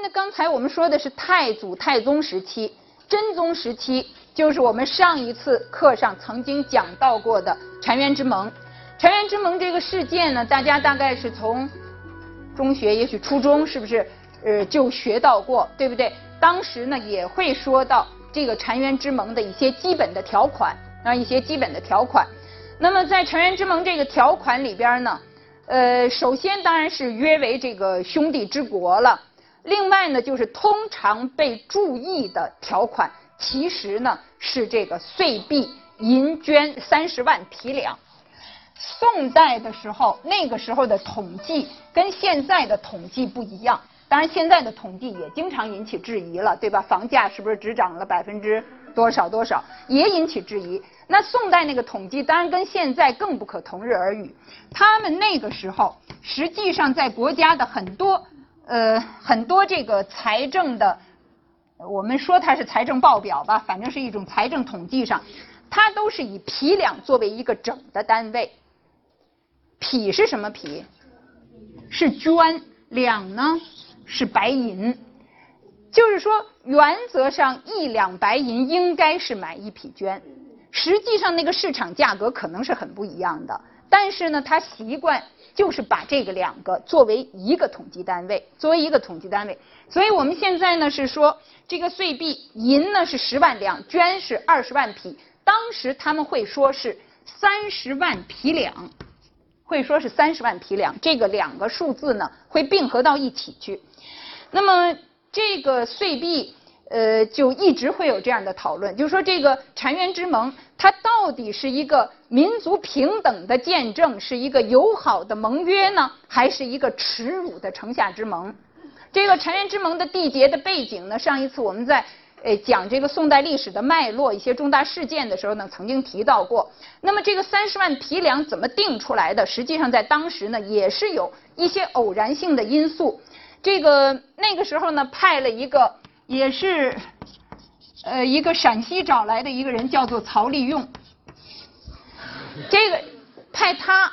那刚才我们说的是太祖、太宗时期，真宗时期就是我们上一次课上曾经讲到过的澶渊之盟。澶渊之盟这个事件呢，大家大概是从中学，也许初中，是不是呃就学到过，对不对？当时呢也会说到这个澶渊之盟的一些基本的条款啊，一些基本的条款。那么在澶渊之盟这个条款里边呢，呃，首先当然是约为这个兄弟之国了。另外呢，就是通常被注意的条款，其实呢是这个岁币银绢三十万提两。宋代的时候，那个时候的统计跟现在的统计不一样。当然，现在的统计也经常引起质疑了，对吧？房价是不是只涨了百分之多少多少，也引起质疑。那宋代那个统计，当然跟现在更不可同日而语。他们那个时候，实际上在国家的很多呃很多这个财政的，我们说它是财政报表吧，反正是一种财政统计上，它都是以匹两作为一个整的单位。匹是什么匹？是绢，两呢？是白银，就是说，原则上一两白银应该是买一匹绢。实际上，那个市场价格可能是很不一样的。但是呢，他习惯就是把这个两个作为一个统计单位，作为一个统计单位。所以我们现在呢是说，这个岁币银呢是十万两，绢是二十万匹。当时他们会说是三十万匹两，会说是三十万匹两。这个两个数字呢会并合到一起去。那么这个岁币，呃，就一直会有这样的讨论，就是说这个澶渊之盟，它到底是一个民族平等的见证，是一个友好的盟约呢，还是一个耻辱的城下之盟？这个澶渊之盟的缔结的背景呢，上一次我们在呃讲这个宋代历史的脉络、一些重大事件的时候呢，曾经提到过。那么这个三十万匹粮怎么定出来的？实际上在当时呢，也是有一些偶然性的因素。这个那个时候呢，派了一个也是呃一个陕西找来的一个人，叫做曹利用。这个派他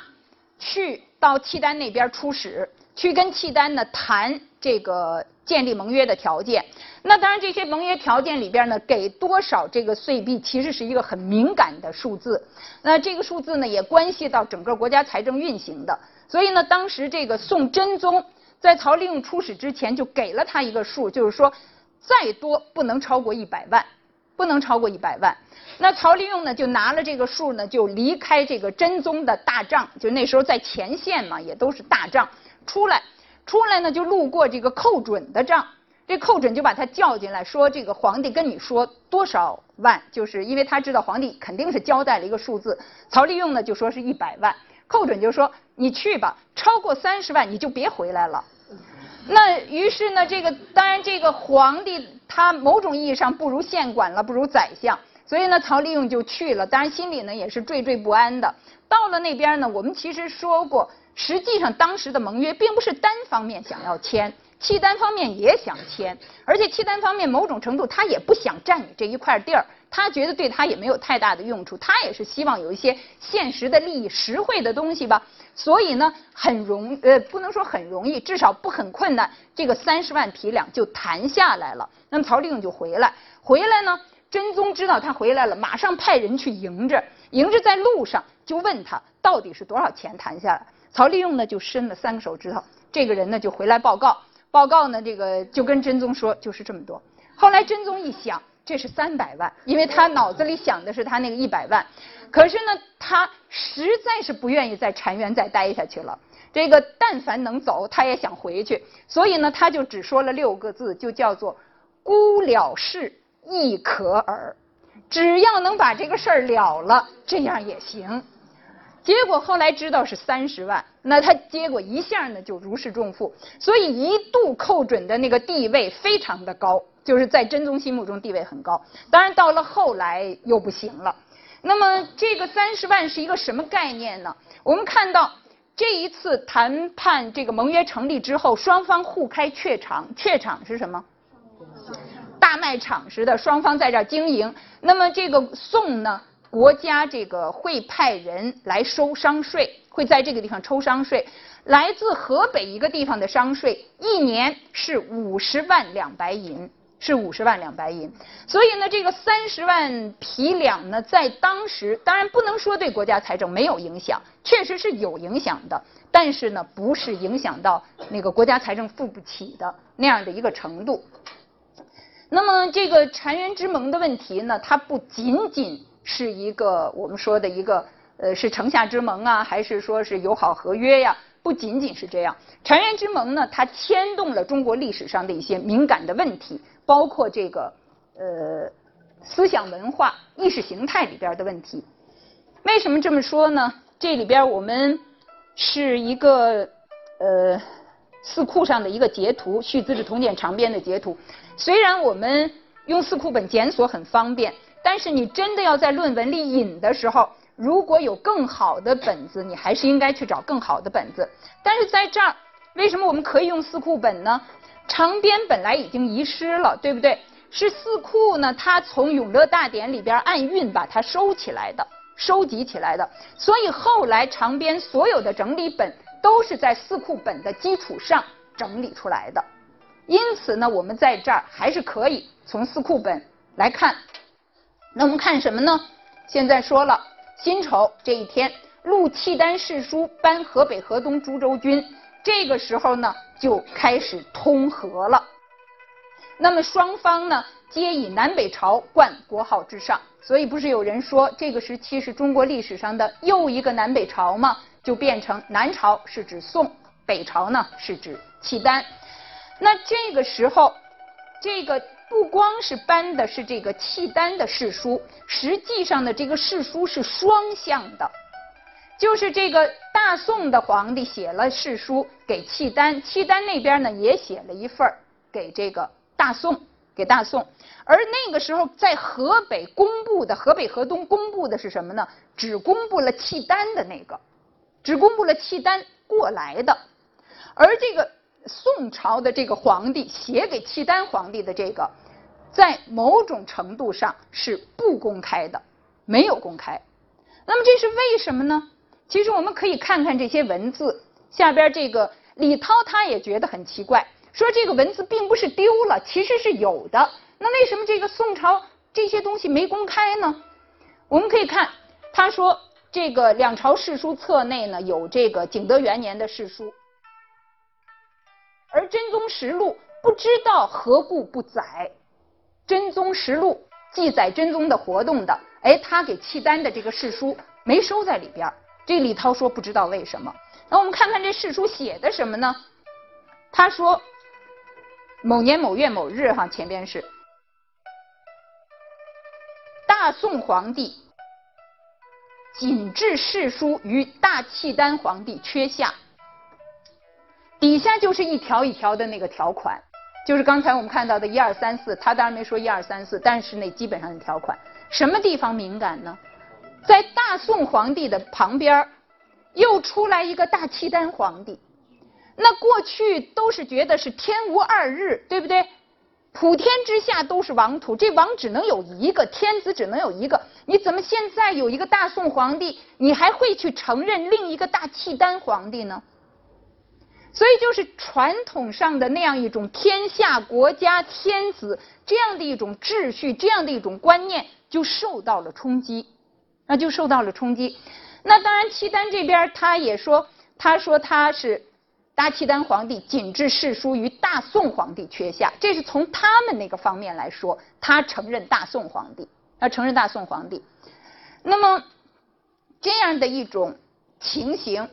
去到契丹那边出使，去跟契丹呢谈这个建立盟约的条件。那当然，这些盟约条件里边呢，给多少这个岁币，其实是一个很敏感的数字。那这个数字呢，也关系到整个国家财政运行的。所以呢，当时这个宋真宗。在曹利用出使之前，就给了他一个数，就是说，再多不能超过一百万，不能超过一百万。那曹利用呢，就拿了这个数呢，就离开这个真宗的大帐，就那时候在前线嘛，也都是大帐，出来，出来呢就路过这个寇准的帐，这寇准就把他叫进来，说这个皇帝跟你说多少万，就是因为他知道皇帝肯定是交代了一个数字，曹利用呢就说是一百万。寇准就说：“你去吧，超过三十万你就别回来了。”那于是呢，这个当然这个皇帝他某种意义上不如县管了，不如宰相，所以呢，曹利用就去了。当然心里呢也是惴惴不安的。到了那边呢，我们其实说过，实际上当时的盟约并不是单方面想要签，契丹方面也想签，而且契丹方面某种程度他也不想占你这一块地儿。他觉得对他也没有太大的用处，他也是希望有一些现实的利益、实惠的东西吧。所以呢，很容呃，不能说很容易，至少不很困难。这个三十万匹两就谈下来了。那么曹利用就回来，回来呢，真宗知道他回来了，马上派人去迎着，迎着在路上就问他到底是多少钱谈下来。曹利用呢就伸了三个手指头，这个人呢就回来报告，报告呢这个就跟真宗说就是这么多。后来真宗一想。这是三百万，因为他脑子里想的是他那个一百万，可是呢，他实在是不愿意在禅园再待下去了。这个但凡能走，他也想回去，所以呢，他就只说了六个字，就叫做“孤了事亦可耳”，只要能把这个事儿了了，这样也行。结果后来知道是三十万，那他结果一下呢就如释重负，所以一度寇准的那个地位非常的高。就是在真宗心目中地位很高，当然到了后来又不行了。那么这个三十万是一个什么概念呢？我们看到这一次谈判这个盟约成立之后，双方互开榷场，榷场是什么？大卖场似的，双方在这儿经营。那么这个宋呢，国家这个会派人来收商税，会在这个地方抽商税。来自河北一个地方的商税，一年是五十万两白银，是五十万两白银。所以呢，这个三十万匹两呢，在当时当然不能说对国家财政没有影响，确实是有影响的。但是呢，不是影响到那个国家财政付不起的那样的一个程度。那么这个澶渊之盟的问题呢，它不仅仅是一个我们说的一个呃是城下之盟啊，还是说是友好合约呀？不仅仅是这样，澶渊之盟呢，它牵动了中国历史上的一些敏感的问题，包括这个呃思想文化、意识形态里边的问题。为什么这么说呢？这里边我们是一个呃四库上的一个截图，《续资治通鉴长编》的截图。虽然我们用四库本检索很方便，但是你真的要在论文里引的时候。如果有更好的本子，你还是应该去找更好的本子。但是在这儿，为什么我们可以用四库本呢？长编本来已经遗失了，对不对？是四库呢，它从《永乐大典》里边按韵把它收起来的，收集起来的。所以后来长编所有的整理本都是在四库本的基础上整理出来的。因此呢，我们在这儿还是可以从四库本来看。那我们看什么呢？现在说了。辛丑这一天，陆契丹世书颁河北河东诸州军，这个时候呢就开始通和了。那么双方呢皆以南北朝冠国号之上，所以不是有人说这个时期是中国历史上的又一个南北朝吗？就变成南朝是指宋，北朝呢是指契丹。那这个时候，这个。不光是颁的是这个契丹的誓书，实际上呢，这个誓书是双向的，就是这个大宋的皇帝写了誓书给契丹，契丹那边呢也写了一份给这个大宋，给大宋。而那个时候在河北公布的，河北河东公布的是什么呢？只公布了契丹的那个，只公布了契丹过来的，而这个。宋朝的这个皇帝写给契丹皇帝的这个，在某种程度上是不公开的，没有公开。那么这是为什么呢？其实我们可以看看这些文字下边这个李涛他也觉得很奇怪，说这个文字并不是丢了，其实是有的。那为什么这个宋朝这些东西没公开呢？我们可以看，他说这个两朝世书册内呢有这个景德元年的世书。而真宗实录不知道何故不载，真宗实录记载真宗的活动的，哎，他给契丹的这个誓书没收在里边。这李涛说不知道为什么。那我们看看这誓书写的什么呢？他说某年某月某日，哈，前边是大宋皇帝谨制誓书于大契丹皇帝阙下。底下就是一条一条的那个条款，就是刚才我们看到的一二三四，他当然没说一二三四，但是那基本上的条款，什么地方敏感呢？在大宋皇帝的旁边又出来一个大契丹皇帝，那过去都是觉得是天无二日，对不对？普天之下都是王土，这王只能有一个，天子只能有一个，你怎么现在有一个大宋皇帝，你还会去承认另一个大契丹皇帝呢？所以就是传统上的那样一种天下国家天子这样的一种秩序，这样的一种观念就受到了冲击，那就受到了冲击。那当然，契丹这边他也说，他说他是大契丹皇帝谨制誓书于大宋皇帝阙下，这是从他们那个方面来说，他承认大宋皇帝，他承认大宋皇帝。那么这样的一种情形。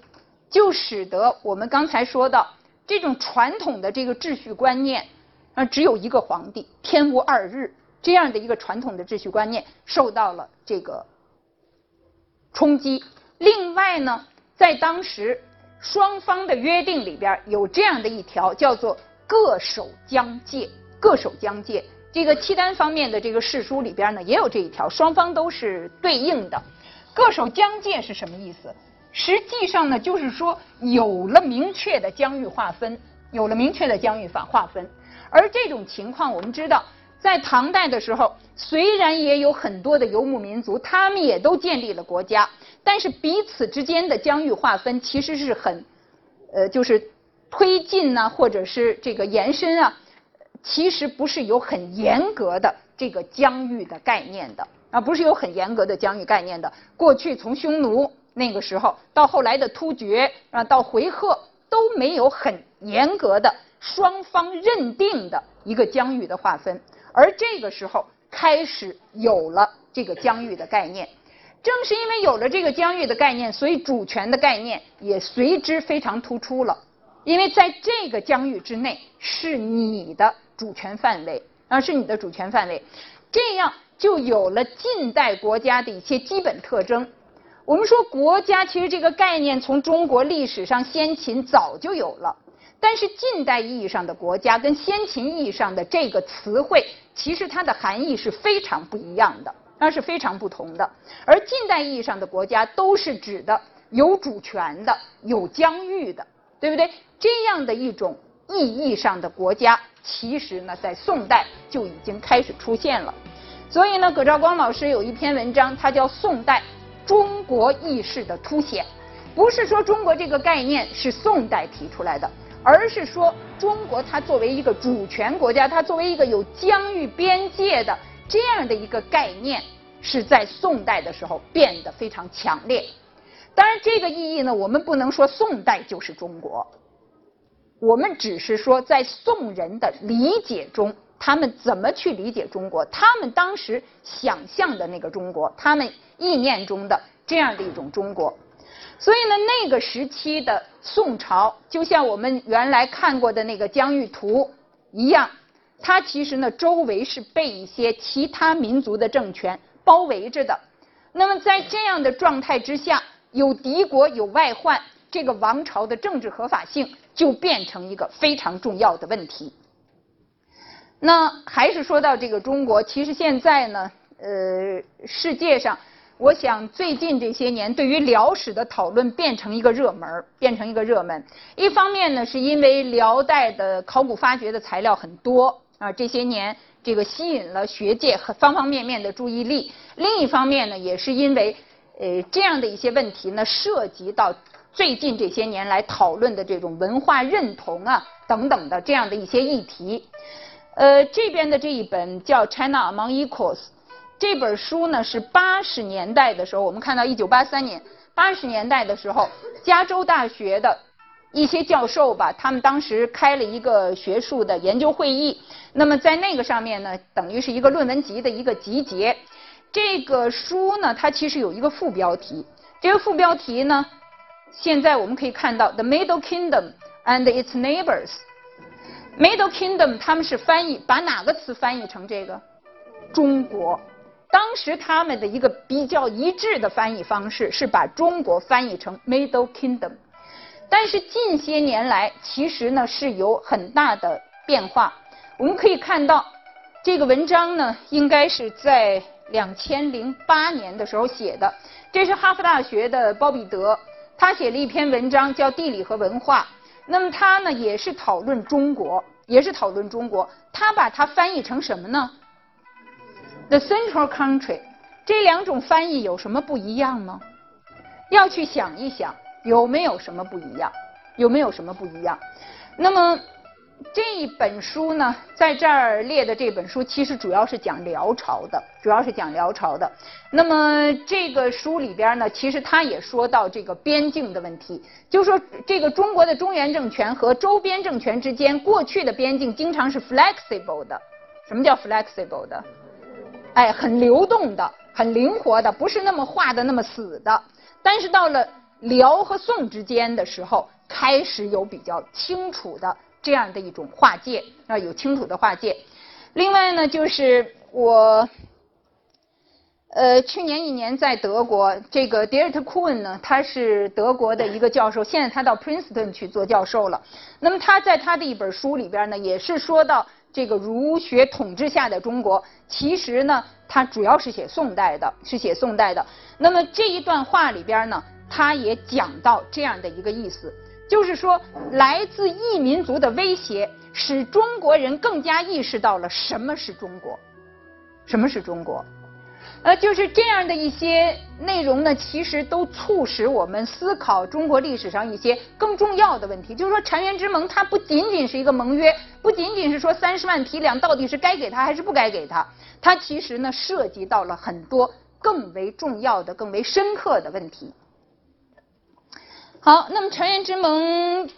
就使得我们刚才说到这种传统的这个秩序观念啊，只有一个皇帝，天无二日这样的一个传统的秩序观念受到了这个冲击。另外呢，在当时双方的约定里边有这样的一条，叫做各守疆界，各守疆界。这个契丹方面的这个誓书里边呢也有这一条，双方都是对应的。各守疆界是什么意思？实际上呢，就是说有了明确的疆域划分，有了明确的疆域法划分，而这种情况，我们知道，在唐代的时候，虽然也有很多的游牧民族，他们也都建立了国家，但是彼此之间的疆域划分其实是很，呃，就是推进呢，或者是这个延伸啊，其实不是有很严格的这个疆域的概念的啊，不是有很严格的疆域概念的。过去从匈奴那个时候到后来的突厥啊，到回纥都没有很严格的双方认定的一个疆域的划分。而这个时候开始有了这个疆域的概念，正是因为有了这个疆域的概念，所以主权的概念也随之非常突出了。因为在这个疆域之内是你的主权范围，啊，是你的主权范围，这样就有了近代国家的一些基本特征。我们说国家其实这个概念从中国历史上先秦早就有了。但是近代意义上的国家跟先秦意义上的这个词汇，其实它的含义是非常不一样的，那是非常不同的。而近代意义上的国家都是指的有主权的、有疆域的，对不对？这样的一种意义上的国家，其实呢，在宋代就已经开始出现了。所以呢，葛兆光老师有一篇文章，它叫《宋代中国意识的凸显》，不是说中国这个概念是宋代提出来的。而是说，中国它作为一个主权国家，它作为一个有疆域边界的这样的一个概念，是在宋代的时候变得非常强烈。当然，这个意义呢，我们不能说宋代就是中国，我们只是说在宋人的理解中，他们怎么去理解中国，他们当时想象的那个中国，他们意念中的这样的一种中国。所以呢，那个时期的宋朝，就像我们原来看过的那个疆域图一样，它其实呢周围是被一些其他民族的政权包围着的。那么在这样的状态之下，有敌国有外患，这个王朝的政治合法性就变成一个非常重要的问题。那还是说到这个中国，其实现在呢，呃，世界上。我想最近这些年，对于辽史的讨论变成一个热门，变成一个热门。一方面呢，是因为辽代的考古发掘的材料很多啊，这些年这个吸引了学界和方方面面的注意力；另一方面呢，也是因为呃这样的一些问题呢，涉及到最近这些年来讨论的这种文化认同啊等等的这样的一些议题。呃，这边的这一本叫《China Among Equals》。这本书呢是八十年代的时候，我们看到一九八三年八十年代的时候，加州大学的一些教授吧，他们当时开了一个学术的研究会议。那么在那个上面呢，等于是一个论文集的一个集结。这个书呢，它其实有一个副标题。这个副标题呢，现在我们可以看到 The Middle Kingdom and its Neighbors。Middle Kingdom 他们是翻译，把哪个词翻译成这个？中国。当时他们的一个比较一致的翻译方式是把中国翻译成 Middle Kingdom，但是近些年来其实呢是有很大的变化。我们可以看到这个文章呢应该是在两千零八年的时候写的，这是哈佛大学的鲍比德，他写了一篇文章叫《地理和文化》，那么他呢也是讨论中国，也是讨论中国，他把它翻译成什么呢？The central country，这两种翻译有什么不一样吗？要去想一想，有没有什么不一样？有没有什么不一样？那么这一本书呢，在这儿列的这本书，其实主要是讲辽朝的，主要是讲辽朝的。那么这个书里边呢，其实他也说到这个边境的问题，就说这个中国的中原政权和周边政权之间过去的边境经常是 flexible 的。什么叫 flexible 的？哎，很流动的，很灵活的，不是那么画的那么死的。但是到了辽和宋之间的时候，开始有比较清楚的这样的一种划界啊，有清楚的划界。另外呢，就是我，呃，去年一年在德国，这个 Diert Kuhn 呢，他是德国的一个教授，现在他到 Princeton 去做教授了。那么他在他的一本书里边呢，也是说到。这个儒学统治下的中国，其实呢，它主要是写宋代的，是写宋代的。那么这一段话里边呢，他也讲到这样的一个意思，就是说，来自异民族的威胁使中国人更加意识到了什么是中国，什么是中国。呃，就是这样的一些内容呢，其实都促使我们思考中国历史上一些更重要的问题。就是说，澶渊之盟它不仅仅是一个盟约，不仅仅是说三十万提粮到底是该给他还是不该给他，它其实呢涉及到了很多更为重要的、更为深刻的问题。好，那么澶渊之盟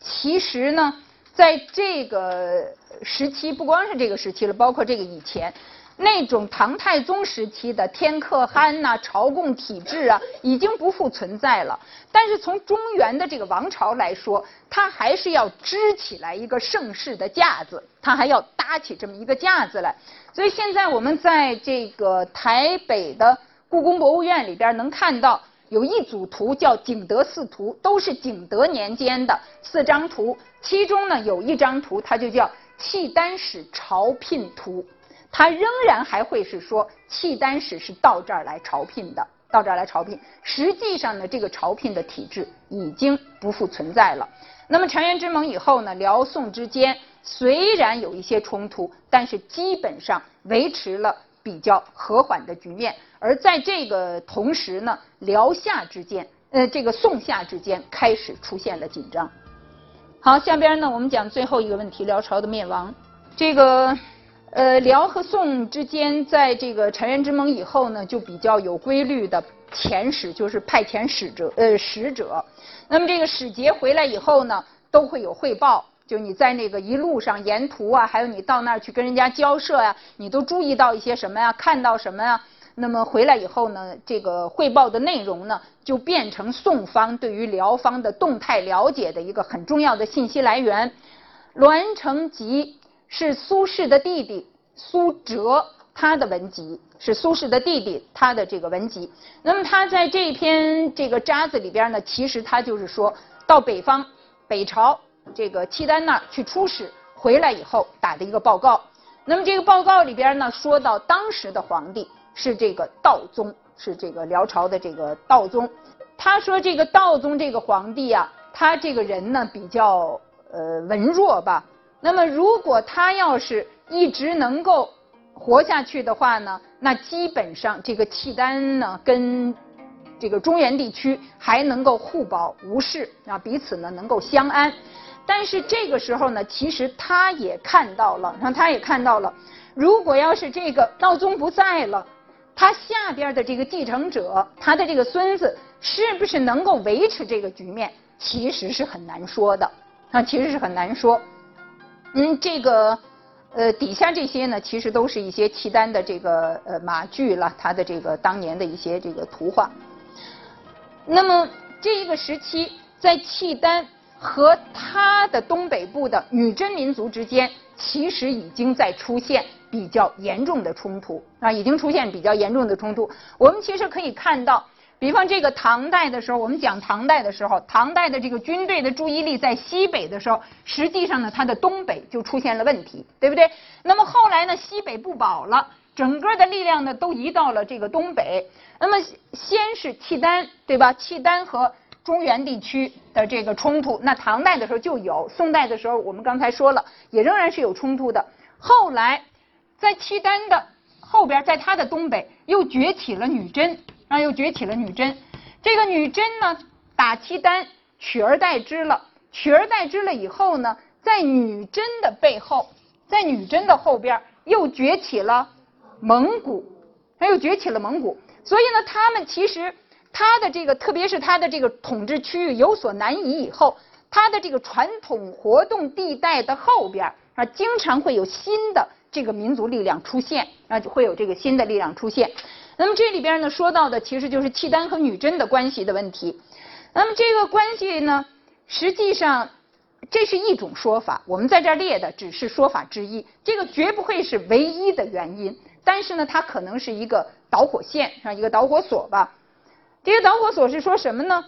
其实呢，在这个时期，不光是这个时期了，包括这个以前。那种唐太宗时期的天可汗呐、朝贡体制啊，已经不复存在了。但是从中原的这个王朝来说，它还是要支起来一个盛世的架子，它还要搭起这么一个架子来。所以现在我们在这个台北的故宫博物院里边能看到有一组图，叫景德四图，都是景德年间的四张图。其中呢有一张图，它就叫契丹史朝聘图。它仍然还会是说契丹使是到这儿来朝聘的，到这儿来朝聘。实际上呢，这个朝聘的体制已经不复存在了。那么澶渊之盟以后呢，辽宋之间虽然有一些冲突，但是基本上维持了比较和缓的局面。而在这个同时呢，辽夏之间，呃，这个宋夏之间开始出现了紧张。好，下边呢，我们讲最后一个问题：辽朝的灭亡。这个。呃，辽和宋之间，在这个澶渊之盟以后呢，就比较有规律的遣使，就是派遣使者，呃，使者。那么这个使节回来以后呢，都会有汇报，就你在那个一路上沿途啊，还有你到那儿去跟人家交涉呀，你都注意到一些什么呀，看到什么呀？那么回来以后呢，这个汇报的内容呢，就变成宋方对于辽方的动态了解的一个很重要的信息来源。栾成吉。是苏轼的弟弟苏辙，他的文集是苏轼的弟弟他的这个文集。那么他在这篇这个札子里边呢，其实他就是说到北方北朝这个契丹那儿去出使，回来以后打的一个报告。那么这个报告里边呢，说到当时的皇帝是这个道宗，是这个辽朝的这个道宗。他说这个道宗这个皇帝啊，他这个人呢比较呃文弱吧。那么，如果他要是一直能够活下去的话呢，那基本上这个契丹呢跟这个中原地区还能够互保无事啊，彼此呢能够相安。但是这个时候呢，其实他也看到了，然后他也看到了，如果要是这个道宗不在了，他下边的这个继承者，他的这个孙子是不是能够维持这个局面，其实是很难说的啊，其实是很难说。嗯，这个呃底下这些呢，其实都是一些契丹的这个呃马具了，他的这个当年的一些这个图画。那么这一个时期，在契丹和他的东北部的女真民族之间，其实已经在出现比较严重的冲突啊，已经出现比较严重的冲突。我们其实可以看到。比方这个唐代的时候，我们讲唐代的时候，唐代的这个军队的注意力在西北的时候，实际上呢，它的东北就出现了问题，对不对？那么后来呢，西北不保了，整个的力量呢都移到了这个东北。那么先是契丹，对吧？契丹和中原地区的这个冲突，那唐代的时候就有，宋代的时候我们刚才说了，也仍然是有冲突的。后来在契丹的后边，在它的东北又崛起了女真。啊又崛起了女真，这个女真呢打契丹取而代之了，取而代之了以后呢，在女真的背后，在女真的后边又崛起了蒙古，它又崛起了蒙古，所以呢，他们其实它的这个，特别是它的这个统治区域有所南移以后，它的这个传统活动地带的后边啊，经常会有新的这个民族力量出现啊，就会有这个新的力量出现。那么这里边呢说到的其实就是契丹和女真的关系的问题。那么这个关系呢，实际上这是一种说法，我们在这儿列的只是说法之一，这个绝不会是唯一的原因。但是呢，它可能是一个导火线，啊，一个导火索吧。这些导火索是说什么呢？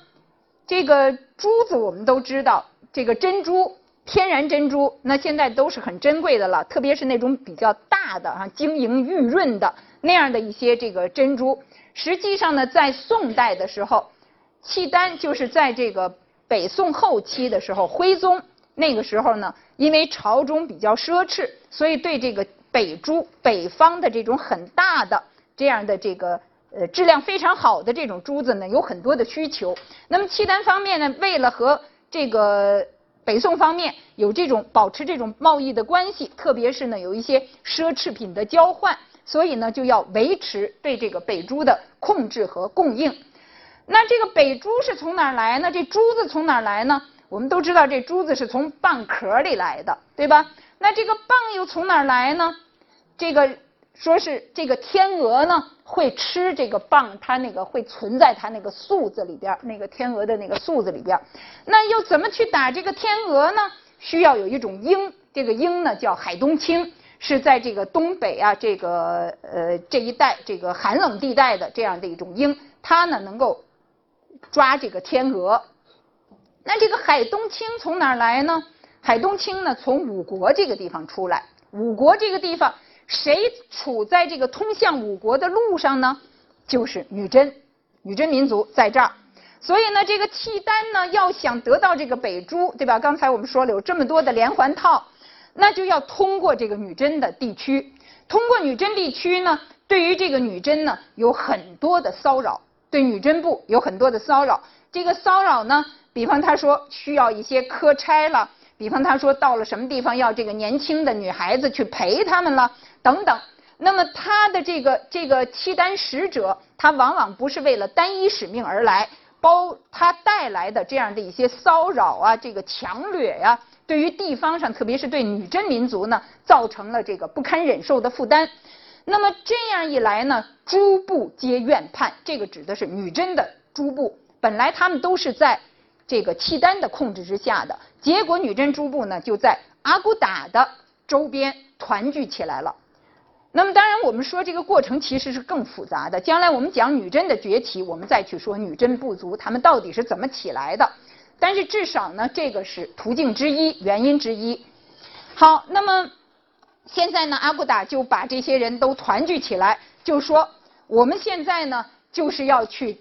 这个珠子我们都知道，这个珍珠，天然珍珠，那现在都是很珍贵的了，特别是那种比较大的啊，晶莹玉润的。那样的一些这个珍珠，实际上呢，在宋代的时候，契丹就是在这个北宋后期的时候，徽宗那个时候呢，因为朝中比较奢侈，所以对这个北珠北方的这种很大的这样的这个呃质量非常好的这种珠子呢，有很多的需求。那么契丹方面呢，为了和这个北宋方面有这种保持这种贸易的关系，特别是呢有一些奢侈品的交换，所以呢就要维持对这个北珠的控制和供应。那这个北珠是从哪儿来呢？这珠子从哪儿来呢？我们都知道这珠子是从蚌壳里来的，对吧？那这个蚌又从哪儿来呢？这个说是这个天鹅呢会吃这个蚌，它那个会存在它那个宿子里边，那个天鹅的那个宿子里边。那又怎么去打这个天鹅呢？需要有一种鹰，这个鹰呢叫海东青，是在这个东北啊这个呃这一带这个寒冷地带的这样的一种鹰，它呢能够抓这个天鹅。那这个海东青从哪来呢？海东青呢从五国这个地方出来。五国这个地方谁处在这个通向五国的路上呢？就是女真，女真民族在这儿。所以呢，这个契丹呢要想得到这个北珠，对吧？刚才我们说了有这么多的连环套，那就要通过这个女真的地区。通过女真地区呢，对于这个女真呢有很多的骚扰，对女真部有很多的骚扰。这个骚扰呢。比方他说需要一些科差了，比方他说到了什么地方要这个年轻的女孩子去陪他们了等等。那么他的这个这个契丹使者，他往往不是为了单一使命而来，包他带来的这样的一些骚扰啊，这个强掠呀，对于地方上，特别是对女真民族呢，造成了这个不堪忍受的负担。那么这样一来呢，诸部皆怨叛，这个指的是女真的诸部，本来他们都是在。这个契丹的控制之下的结果，女真诸部呢就在阿骨打的周边团聚起来了。那么，当然我们说这个过程其实是更复杂的。将来我们讲女真的崛起，我们再去说女真部族他们到底是怎么起来的。但是至少呢，这个是途径之一，原因之一。好，那么现在呢，阿骨打就把这些人都团聚起来，就说我们现在呢就是要去。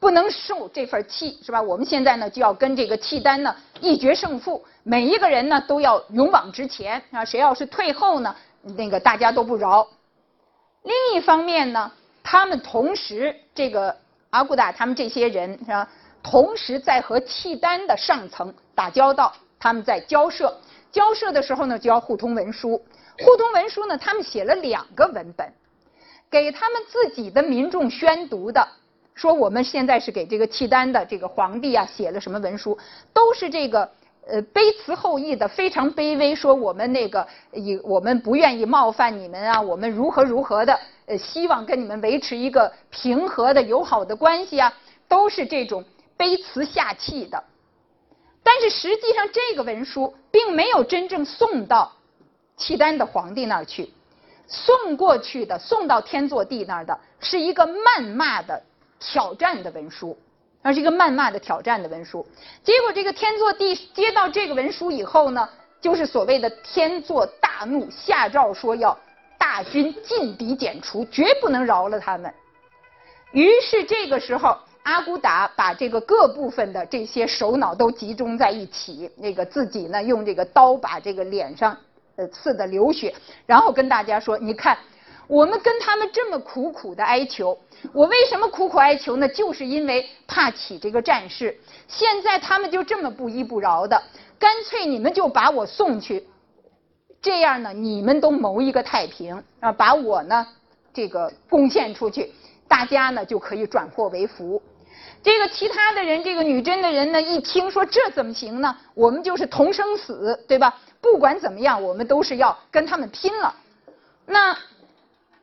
不能受这份气，是吧？我们现在呢就要跟这个契丹呢一决胜负，每一个人呢都要勇往直前啊！谁要是退后呢，那个大家都不饶。另一方面呢，他们同时这个阿骨打他们这些人是吧，同时在和契丹的上层打交道，他们在交涉，交涉的时候呢就要互通文书，互通文书呢，他们写了两个文本，给他们自己的民众宣读的。说我们现在是给这个契丹的这个皇帝啊写了什么文书，都是这个呃卑辞后裔的，非常卑微。说我们那个以我们不愿意冒犯你们啊，我们如何如何的，呃希望跟你们维持一个平和的友好的关系啊，都是这种卑辞下气的。但是实际上这个文书并没有真正送到契丹的皇帝那儿去，送过去的送到天祚帝那儿的是一个谩骂的。挑战的文书，它是一个谩骂的挑战的文书。结果这个天祚帝接到这个文书以后呢，就是所谓的天祚大怒，下诏说要大军尽敌剪除，绝不能饶了他们。于是这个时候，阿骨打把这个各部分的这些首脑都集中在一起，那个自己呢用这个刀把这个脸上呃刺的流血，然后跟大家说：“你看。”我们跟他们这么苦苦的哀求，我为什么苦苦哀求呢？就是因为怕起这个战事。现在他们就这么不依不饶的，干脆你们就把我送去，这样呢，你们都谋一个太平啊，把我呢这个贡献出去，大家呢就可以转祸为福。这个其他的人，这个女真的人呢，一听说这怎么行呢？我们就是同生死，对吧？不管怎么样，我们都是要跟他们拼了。那。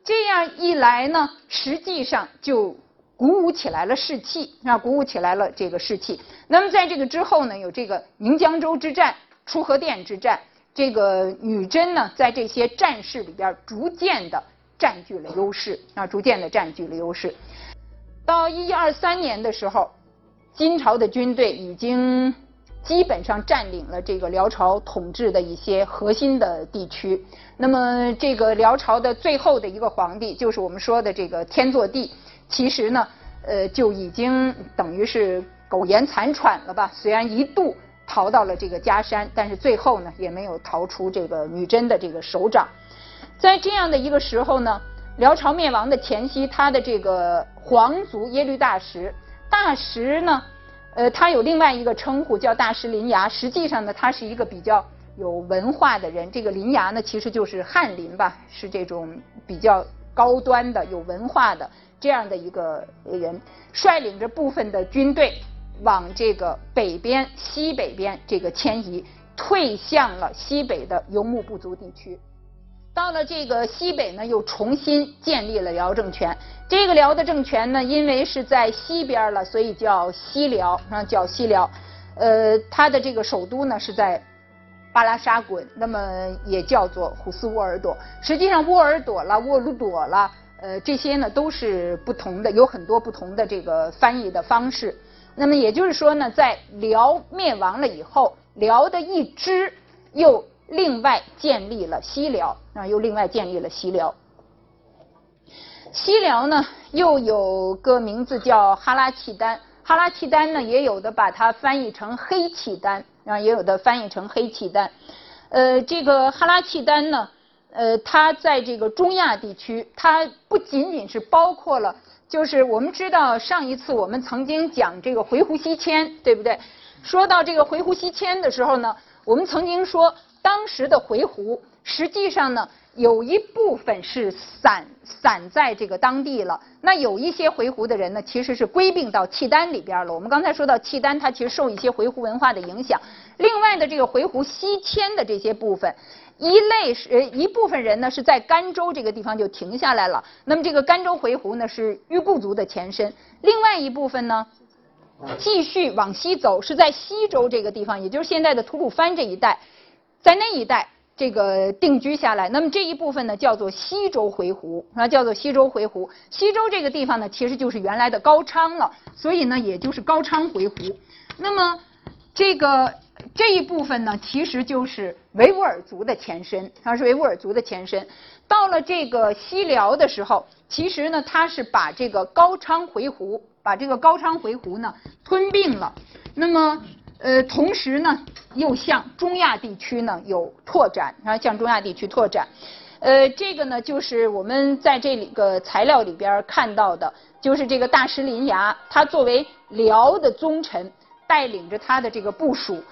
这样一来呢，实际上就鼓舞起来了士气，啊，鼓舞起来了这个士气。那么在这个之后呢，有这个宁江州之战、出河店之战，这个女真呢，在这些战事里边逐渐的占据了优势，啊，逐渐的占据了优势。到一二三年的时候，金朝的军队已经。基本上占领了这个辽朝统治的一些核心的地区。那么，这个辽朝的最后的一个皇帝，就是我们说的这个天祚帝，其实呢，呃，就已经等于是苟延残喘了吧。虽然一度逃到了这个嘉山，但是最后呢也没有逃出这个女真的这个手掌。在这样的一个时候呢，辽朝灭亡的前夕，他的这个皇族耶律大石，大石呢，呃，他有另外一个称呼叫大石林牙，实际上呢，他是一个比较有文化的人。这个林牙呢，其实就是翰林吧，是这种比较高端的、有文化的这样的一个人，率领着部分的军队。往这个北边、西北边这个迁移，退向了西北的游牧部族地区。到了这个西北呢，又重新建立了辽政权。这个辽的政权呢，因为是在西边了，所以叫西辽，啊，叫西辽。呃，它的这个首都呢是在巴拉沙滚，那么也叫做虎斯沃尔朵。实际上，沃尔朵了、沃鲁朵了，呃，这些呢都是不同的，有很多不同的这个翻译的方式。那么也就是说呢，在辽灭亡了以后，辽的一支又另外建立了西辽啊，又另外建立了西辽。西辽呢，又有个名字叫哈拉契丹，哈拉契丹呢，也有的把它翻译成黑契丹啊，也有的翻译成黑契丹。呃，这个哈拉契丹呢，呃，它在这个中亚地区，它不仅仅是包括了。就是我们知道上一次我们曾经讲这个回鹘西迁，对不对？说到这个回鹘西迁的时候呢，我们曾经说当时的回鹘实际上呢有一部分是散散在这个当地了。那有一些回鹘的人呢，其实是归并到契丹里边了。我们刚才说到契丹，它其实受一些回鹘文化的影响。另外的这个回鹘西迁的这些部分。一类是呃一部分人呢是在甘州这个地方就停下来了，那么这个甘州回鹘呢是裕固族的前身，另外一部分呢继续往西走，是在西周这个地方，也就是现在的吐鲁番这一带，在那一带这个定居下来，那么这一部分呢叫做西周回鹘啊，叫做西周回鹘，西周这个地方呢其实就是原来的高昌了，所以呢也就是高昌回鹘，那么这个。这一部分呢，其实就是维吾尔族的前身，它是维吾尔族的前身。到了这个西辽的时候，其实呢，它是把这个高昌回鹘，把这个高昌回鹘呢吞并了。那么，呃，同时呢，又向中亚地区呢有拓展，然后向中亚地区拓展。呃，这个呢，就是我们在这里个材料里边看到的，就是这个大石林牙，他作为辽的宗臣，带领着他的这个部署。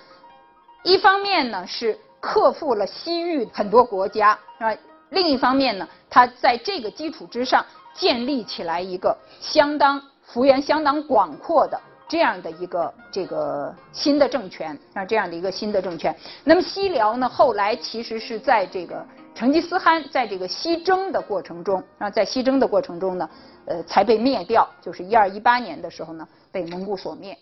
一方面呢是克服了西域很多国家，啊？另一方面呢，他在这个基础之上建立起来一个相当幅员相当广阔的这样的一个这个新的政权啊，这样的一个新的政权。那么西辽呢，后来其实是在这个成吉思汗在这个西征的过程中啊，在西征的过程中呢，呃，才被灭掉，就是一二一八年的时候呢，被蒙古所灭。